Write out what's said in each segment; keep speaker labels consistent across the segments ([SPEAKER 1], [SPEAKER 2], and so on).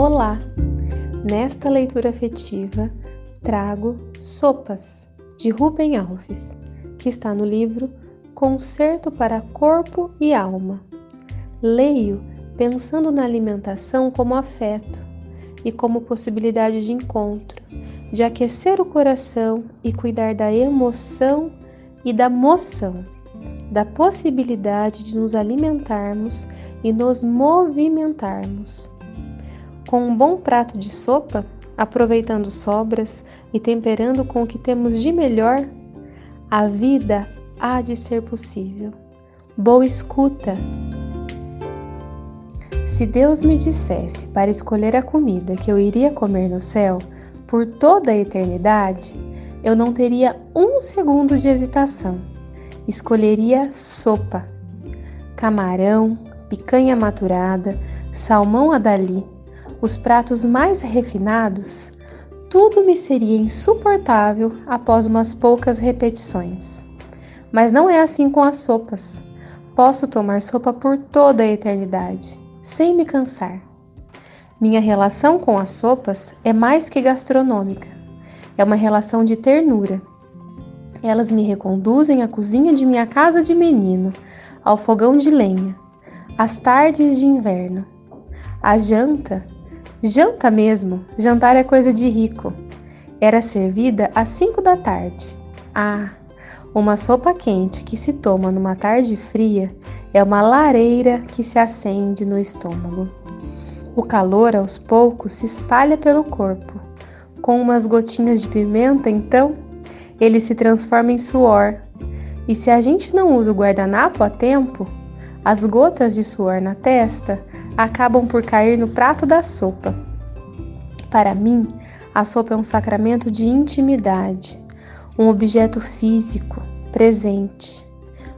[SPEAKER 1] Olá! Nesta leitura afetiva trago Sopas, de Rubem Alves, que está no livro Concerto para Corpo e Alma. Leio pensando na alimentação como afeto e como possibilidade de encontro, de aquecer o coração e cuidar da emoção e da moção, da possibilidade de nos alimentarmos e nos movimentarmos com um bom prato de sopa, aproveitando sobras e temperando com o que temos de melhor, a vida há de ser possível. Boa escuta! Se Deus me dissesse para escolher a comida que eu iria comer no céu por toda a eternidade, eu não teria um segundo de hesitação. Escolheria sopa. Camarão, picanha maturada, salmão adali, os pratos mais refinados, tudo me seria insuportável após umas poucas repetições. Mas não é assim com as sopas. Posso tomar sopa por toda a eternidade, sem me cansar. Minha relação com as sopas é mais que gastronômica. É uma relação de ternura. Elas me reconduzem à cozinha de minha casa de menino, ao fogão de lenha, às tardes de inverno. A janta Janta mesmo, jantar é coisa de rico. Era servida às cinco da tarde. Ah, uma sopa quente que se toma numa tarde fria é uma lareira que se acende no estômago. O calor aos poucos se espalha pelo corpo. Com umas gotinhas de pimenta, então, ele se transforma em suor. E se a gente não usa o guardanapo a tempo, as gotas de suor na testa acabam por cair no prato da sopa. Para mim, a sopa é um sacramento de intimidade, um objeto físico, presente,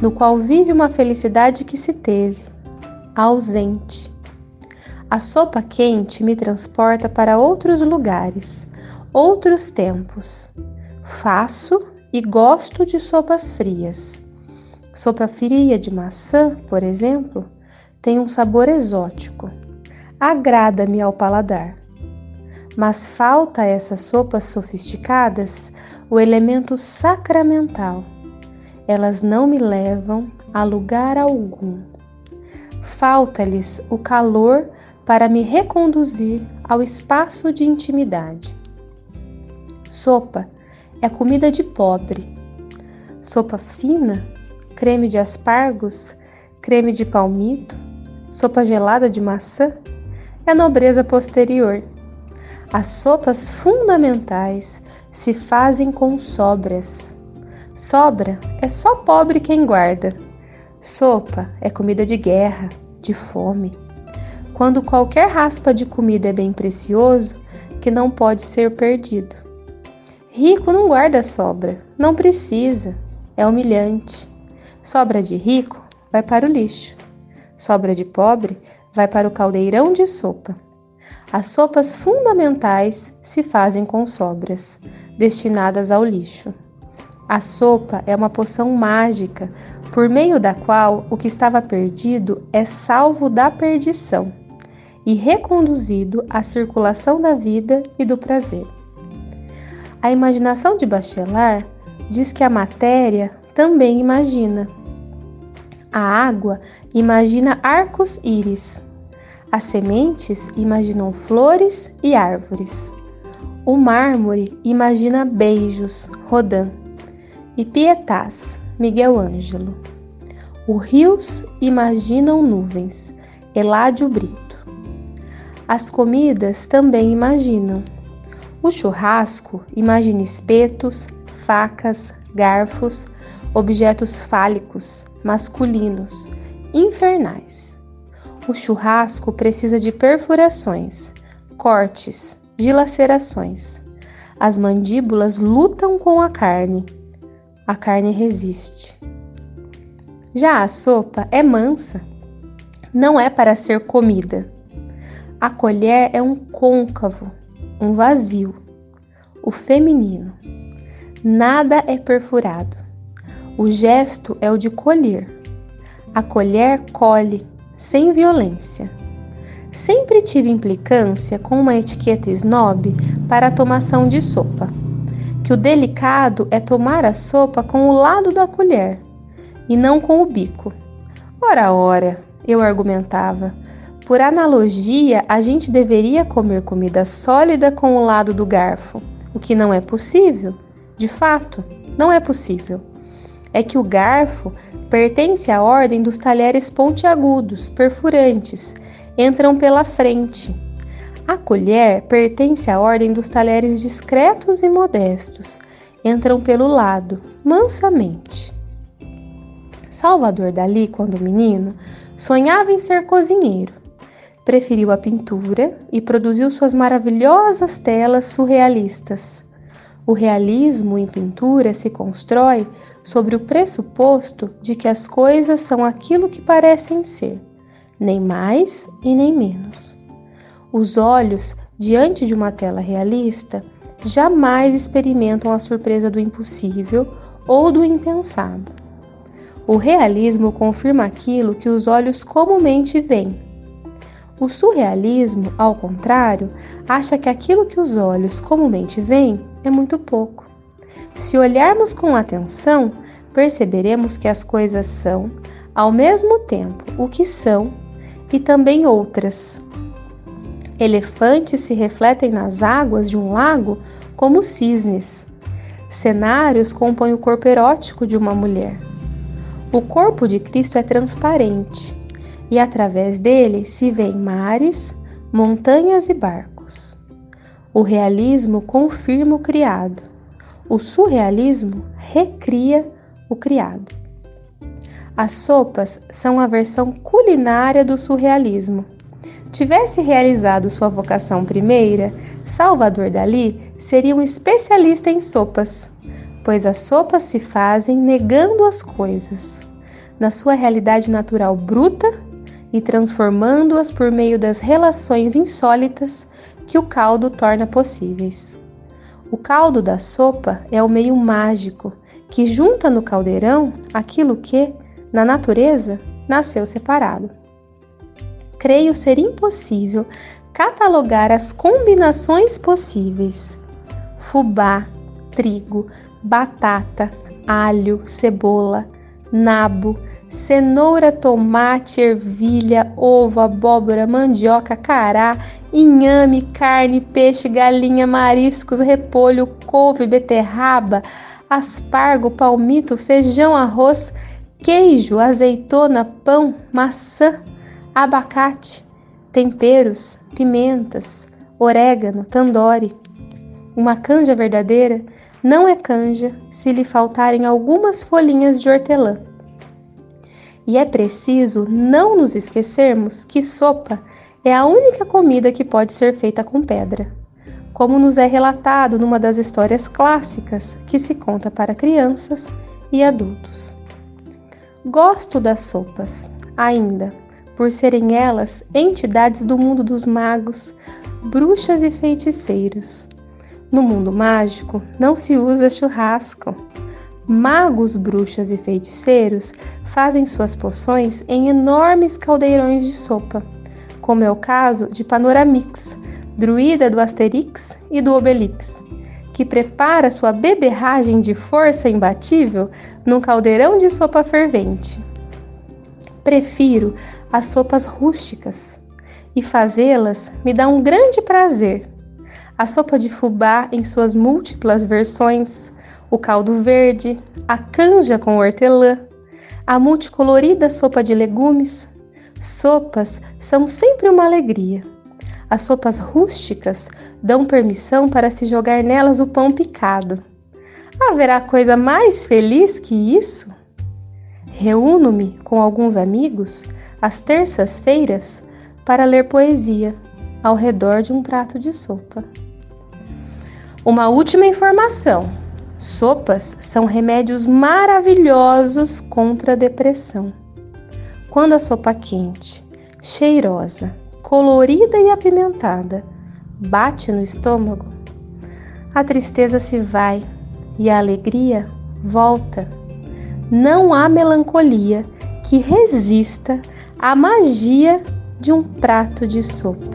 [SPEAKER 1] no qual vive uma felicidade que se teve, ausente. A sopa quente me transporta para outros lugares, outros tempos. Faço e gosto de sopas frias Sopa fria de maçã, por exemplo, tem um sabor exótico. Agrada-me ao paladar. Mas falta a essas sopas sofisticadas o elemento sacramental. Elas não me levam a lugar algum. Falta-lhes o calor para me reconduzir ao espaço de intimidade. Sopa é comida de pobre. Sopa fina creme de aspargos, creme de palmito, sopa gelada de maçã, é nobreza posterior. As sopas fundamentais se fazem com sobras. Sobra é só pobre quem guarda. Sopa é comida de guerra, de fome. Quando qualquer raspa de comida é bem precioso, que não pode ser perdido. Rico não guarda sobra, não precisa, é humilhante. Sobra de rico vai para o lixo. Sobra de pobre vai para o caldeirão de sopa. As sopas fundamentais se fazem com sobras, destinadas ao lixo. A sopa é uma poção mágica, por meio da qual o que estava perdido é salvo da perdição e reconduzido à circulação da vida e do prazer. A imaginação de Bachelard diz que a matéria também imagina. A água imagina arcos-íris. As sementes imaginam flores e árvores. O mármore imagina beijos, Rodin. E Pietás, Miguel Ângelo. Os rios imaginam nuvens, Eládio Brito. As comidas também imaginam. O churrasco imagina espetos, facas, garfos, objetos fálicos, masculinos, infernais. O churrasco precisa de perfurações, cortes, dilacerações. As mandíbulas lutam com a carne. A carne resiste. Já a sopa é mansa. Não é para ser comida. A colher é um côncavo, um vazio. O feminino. Nada é perfurado. O gesto é o de colher. A colher colhe, sem violência. sempre tive implicância com uma etiqueta snob para a tomação de sopa. Que o delicado é tomar a sopa com o lado da colher e não com o bico. Ora, ora, eu argumentava. Por analogia, a gente deveria comer comida sólida com o lado do garfo, o que não é possível. De fato, não é possível. É que o garfo pertence à ordem dos talheres pontiagudos, perfurantes, entram pela frente. A colher pertence à ordem dos talheres discretos e modestos, entram pelo lado, mansamente. Salvador Dali, quando menino, sonhava em ser cozinheiro. Preferiu a pintura e produziu suas maravilhosas telas surrealistas. O realismo em pintura se constrói sobre o pressuposto de que as coisas são aquilo que parecem ser nem mais e nem menos. Os olhos, diante de uma tela realista, jamais experimentam a surpresa do impossível ou do impensado. O realismo confirma aquilo que os olhos comumente veem. O surrealismo, ao contrário, acha que aquilo que os olhos comumente veem é muito pouco. Se olharmos com atenção, perceberemos que as coisas são, ao mesmo tempo, o que são e também outras. Elefantes se refletem nas águas de um lago como cisnes. Cenários compõem o corpo erótico de uma mulher. O corpo de Cristo é transparente e através dele se veem mares, montanhas e barcos. O realismo confirma o criado. O surrealismo recria o criado. As sopas são a versão culinária do surrealismo. Tivesse realizado sua vocação primeira, Salvador Dali seria um especialista em sopas, pois as sopas se fazem negando as coisas, na sua realidade natural bruta e transformando-as por meio das relações insólitas que o caldo torna possíveis. O caldo da sopa é o meio mágico que junta no caldeirão aquilo que, na natureza, nasceu separado. Creio ser impossível catalogar as combinações possíveis: fubá, trigo, batata, alho, cebola, nabo, cenoura, tomate, ervilha, ovo, abóbora, mandioca, cará, inhame, carne, peixe, galinha, mariscos, repolho, couve, beterraba, aspargo, palmito, feijão, arroz queijo, azeitona, pão, maçã, abacate, temperos, pimentas, orégano, tandore. Uma canja verdadeira não é canja se lhe faltarem algumas folhinhas de hortelã. E é preciso não nos esquecermos que sopa é a única comida que pode ser feita com pedra, como nos é relatado numa das histórias clássicas que se conta para crianças e adultos. Gosto das sopas, ainda, por serem elas entidades do mundo dos magos, bruxas e feiticeiros. No mundo mágico não se usa churrasco. Magos, bruxas e feiticeiros fazem suas poções em enormes caldeirões de sopa, como é o caso de Panoramix, druida do Asterix e do Obelix, que prepara sua beberragem de força imbatível num caldeirão de sopa fervente. Prefiro as sopas rústicas e fazê-las me dá um grande prazer. A sopa de fubá em suas múltiplas versões, o caldo verde, a canja com hortelã, a multicolorida sopa de legumes. Sopas são sempre uma alegria. As sopas rústicas dão permissão para se jogar nelas o pão picado. Haverá coisa mais feliz que isso? Reúno-me com alguns amigos às terças-feiras para ler poesia ao redor de um prato de sopa. Uma última informação: sopas são remédios maravilhosos contra a depressão. Quando a sopa quente, cheirosa, colorida e apimentada, bate no estômago, a tristeza se vai e a alegria volta. Não há melancolia que resista à magia de um prato de sopa.